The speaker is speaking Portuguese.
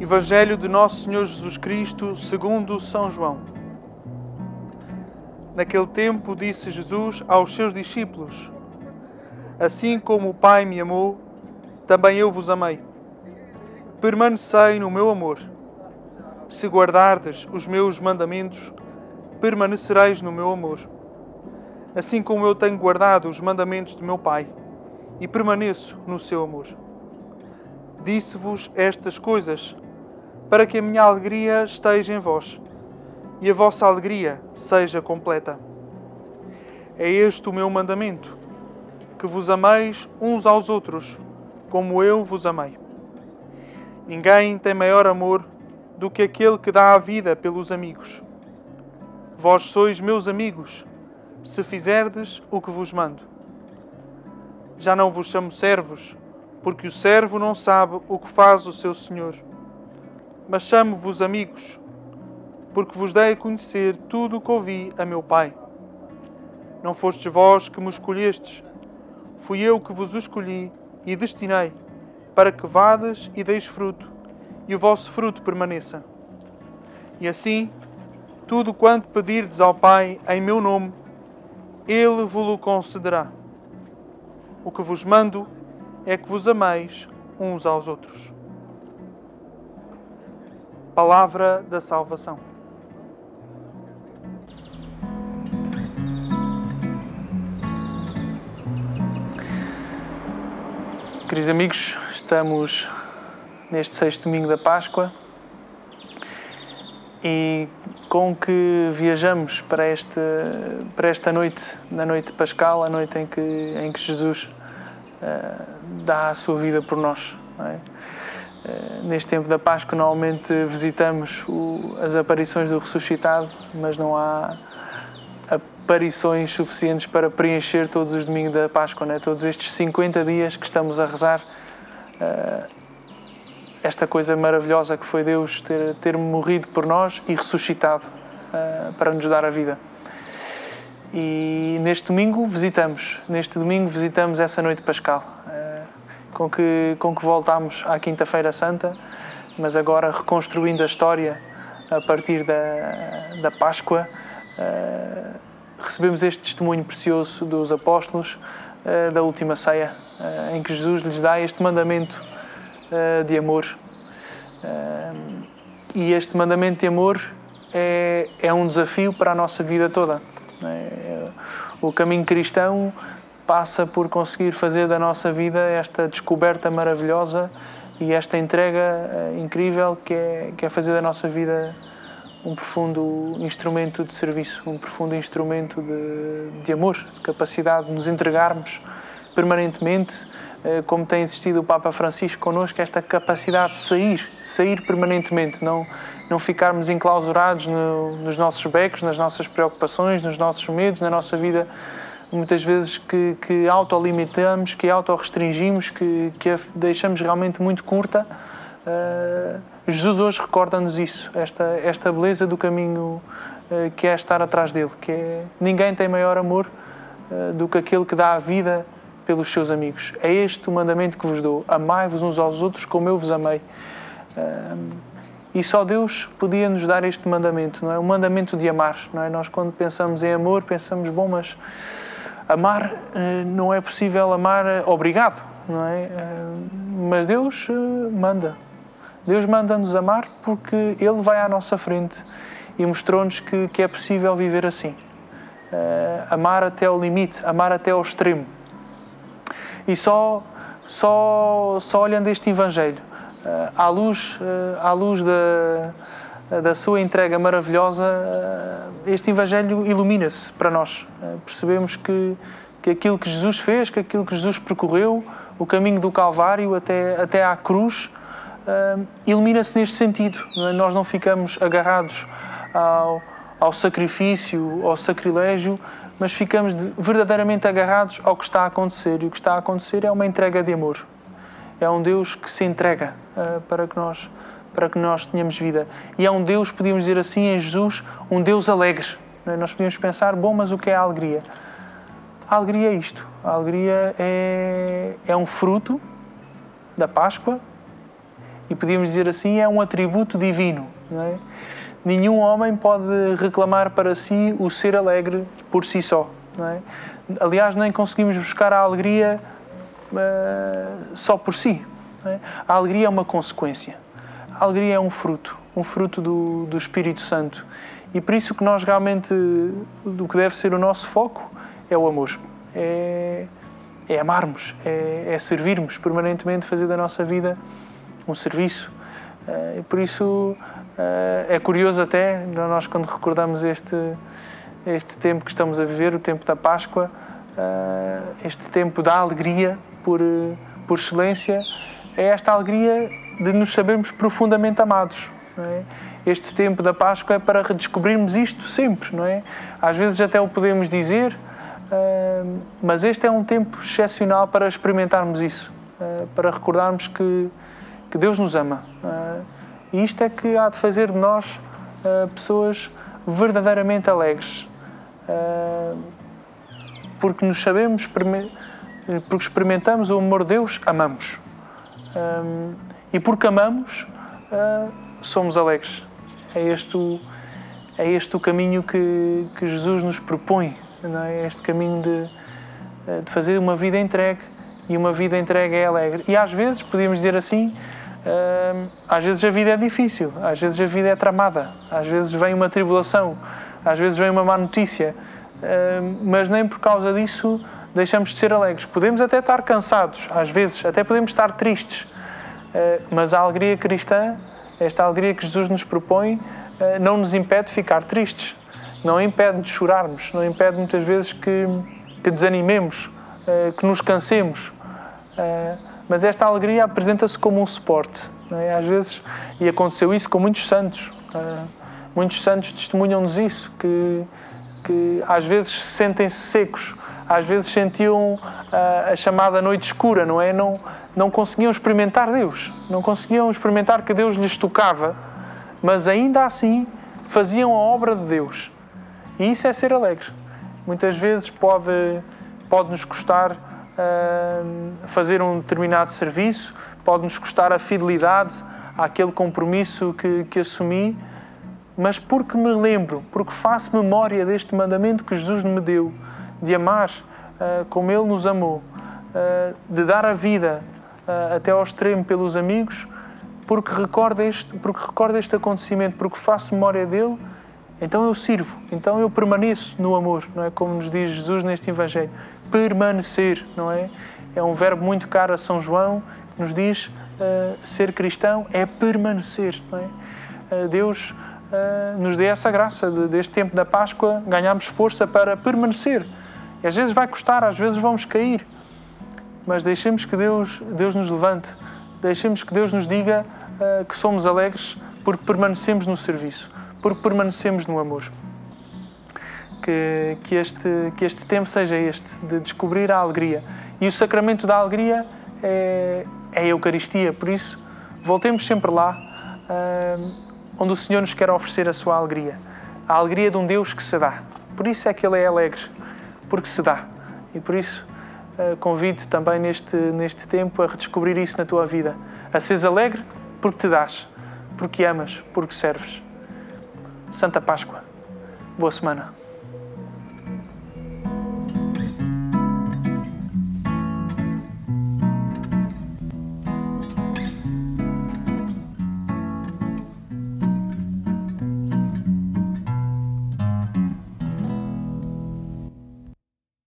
Evangelho de Nosso Senhor Jesus Cristo, segundo São João. Naquele tempo disse Jesus aos seus discípulos: Assim como o Pai me amou, também eu vos amei. Permanecei no meu amor. Se guardardes os meus mandamentos, permanecereis no meu amor. Assim como eu tenho guardado os mandamentos de meu Pai e permaneço no seu amor. Disse-vos estas coisas para que a minha alegria esteja em vós e a vossa alegria seja completa. É este o meu mandamento: que vos ameis uns aos outros, como eu vos amei. Ninguém tem maior amor do que aquele que dá a vida pelos amigos. Vós sois meus amigos, se fizerdes o que vos mando. Já não vos chamo servos, porque o servo não sabe o que faz o seu senhor mas chamo-vos amigos, porque vos dei a conhecer tudo o que ouvi a meu Pai. Não fostes vós que me escolhestes, fui eu que vos escolhi e destinei, para que vades e deis fruto, e o vosso fruto permaneça. E assim, tudo quanto pedirdes ao Pai em meu nome, Ele vos-lo concederá. O que vos mando é que vos ameis uns aos outros palavra da salvação. Queridos amigos, estamos neste sexto domingo da Páscoa e com que viajamos para esta, para esta noite, na noite pascal, a noite em que, em que Jesus uh, dá a sua vida por nós. É? Eh, neste tempo da Páscoa, normalmente visitamos o, as aparições do ressuscitado, mas não há aparições suficientes para preencher todos os domingos da Páscoa, né? todos estes 50 dias que estamos a rezar. Uh, esta coisa maravilhosa que foi Deus ter, ter morrido por nós e ressuscitado uh, para nos dar a vida. E neste domingo visitamos, neste domingo visitamos essa noite pascal com que, com que voltámos à Quinta-feira Santa, mas agora reconstruindo a história a partir da, da Páscoa, uh, recebemos este testemunho precioso dos apóstolos uh, da última ceia, uh, em que Jesus lhes dá este mandamento de amor. e este mandamento de amor é, é um desafio para a nossa vida toda. É, o caminho cristão passa por conseguir fazer da nossa vida esta descoberta maravilhosa e esta entrega eh, incrível que é, que é fazer da nossa vida um profundo instrumento de serviço, um profundo instrumento de, de amor, de capacidade de nos entregarmos permanentemente, eh, como tem existido o Papa Francisco connosco, esta capacidade de sair, sair permanentemente, não, não ficarmos enclausurados no, nos nossos becos, nas nossas preocupações, nos nossos medos, na nossa vida muitas vezes que, que autolimitamos, que autorrestringimos, que, que a deixamos realmente muito curta. Uh, Jesus hoje recorda-nos isso, esta, esta beleza do caminho uh, que é estar atrás dele, que é ninguém tem maior amor uh, do que aquele que dá a vida pelos seus amigos. É este o mandamento que vos dou: amai-vos uns aos outros como eu vos amei. e só Deus podia nos dar este mandamento, não é? O mandamento de amar, não é? Nós quando pensamos em amor pensamos, bom, mas amar eh, não é possível amar eh, obrigado, não é? Eh, mas Deus manda. Deus manda-nos amar porque Ele vai à nossa frente e mostrou-nos que, que é possível viver assim. amar até ao limite, amar até ao extremo. E só, só, só olhando este Evangelho, à luz, à luz da da sua entrega maravilhosa, eh, este Evangelho ilumina-se para nós. Eh, percebemos que, que aquilo que Jesus fez, que aquilo que Jesus percorreu, o caminho do Calvário até, até à cruz, ilumina-se neste sentido. É? Nós não ficamos agarrados ao, ao sacrifício, ao sacrilégio, mas ficamos de, verdadeiramente agarrados ao que está a acontecer. E o que está a acontecer é uma entrega de amor. É um Deus que se entrega uh, para que nós para que nós tenhamos vida. E é um Deus, podíamos dizer assim, em Jesus, um Deus alegre. É? Nós podíamos pensar, bom, mas o que é a alegria? A alegria é isto. A alegria é, é um fruto da Páscoa e podíamos dizer assim, é um atributo divino. É? Nenhum homem pode reclamar para si o ser alegre por si só. É? Aliás, nem conseguimos buscar a alegria uh, só por si. É? A alegria é uma consequência. A alegria é um fruto, um fruto do, do Espírito Santo. E por isso que nós realmente, do que deve ser o nosso foco, é o amor. É, é amarmos, é, é servirmos permanentemente, fazer da nossa vida um serviço. Uh, e por isso é curioso até, nós quando recordamos este, este tempo que estamos a viver, o tempo da Páscoa, uh, este tempo da alegria por, por excelência, é esta alegria de nos sabermos profundamente amados. É? Este tempo da Páscoa é para redescobrirmos isto sempre, não é? Às vezes até o podemos dizer, mas este é um tempo excepcional para experimentarmos isso, para recordarmos que, que Deus nos ama. Uh, e isto é que há de fazer de nós pessoas verdadeiramente alegres, porque nos sabemos, porque experimentamos o amor de Deus, amamos. e porque amamos, somos alegres. É este o, é este o caminho que, que Jesus nos propõe, não é? Este caminho de, eh, de fazer uma vida entregue e uma vida entregue é alegre. E às vezes, podíamos dizer assim, às vezes a vida é difícil, às vezes a vida é tramada, às vezes vem uma tribulação, às vezes vem uma má notícia, mas nem por causa disso deixamos de ser alegres. Podemos até estar cansados, às vezes, até podemos estar tristes, uh, mas a alegria cristã esta alegria que Jesus nos propõe eh, não nos impede de ficar tristes, não impede de chorarmos, não impede muitas vezes que, que desanimemos, eh, que nos cansemos. Eh, mas esta alegria apresenta-se como um suporte. É? Às vezes, e aconteceu isso com muitos santos, muitos santos testemunham-nos isso, que, que às vezes sentem-se secos, às vezes sentiam a, a chamada noite escura, não é? Não, não conseguiam experimentar Deus, não conseguiam experimentar que Deus lhes tocava, mas ainda assim faziam a obra de Deus. E isso é ser alegre. Muitas vezes pode, pode nos custar uh, fazer um determinado serviço, pode nos custar a fidelidade àquele compromisso que, que assumi, mas porque me lembro, porque faço memória deste mandamento que Jesus me deu, de amar uh, como Ele nos amou, uh, de dar a vida uh, até ao extremo pelos amigos, porque recorda, este, porque recorda este acontecimento, porque faço memória dele, então eu sirvo, então eu permaneço no amor, não é? Como nos diz Jesus neste Evangelho. Permanecer, não é? É um verbo muito caro a São João, que nos diz uh, ser cristão é permanecer, não é? Uh, Deus uh, nos dê essa graça de, deste tempo da Páscoa, ganharmos força para permanecer. E às vezes vai custar, às vezes vamos cair, mas deixemos que Deus, Deus nos levante, deixemos que Deus nos diga que somos alegres porque permanecemos no serviço, porque permanecemos no amor. Que, que, este, que este tempo seja este, de descobrir a alegria. E o sacramento da alegria é, é a Eucaristia, por isso, voltemos sempre lá, uh, onde o Senhor nos quer oferecer a sua alegria. A alegria de um Deus que se dá. Por isso é que Ele é alegre, porque se dá. E por isso, eh, convido também neste, neste tempo a redescobrir isso na tua vida. A seres alegre porque te dás, porque amas, porque serves. Santa Páscoa. Boa semana.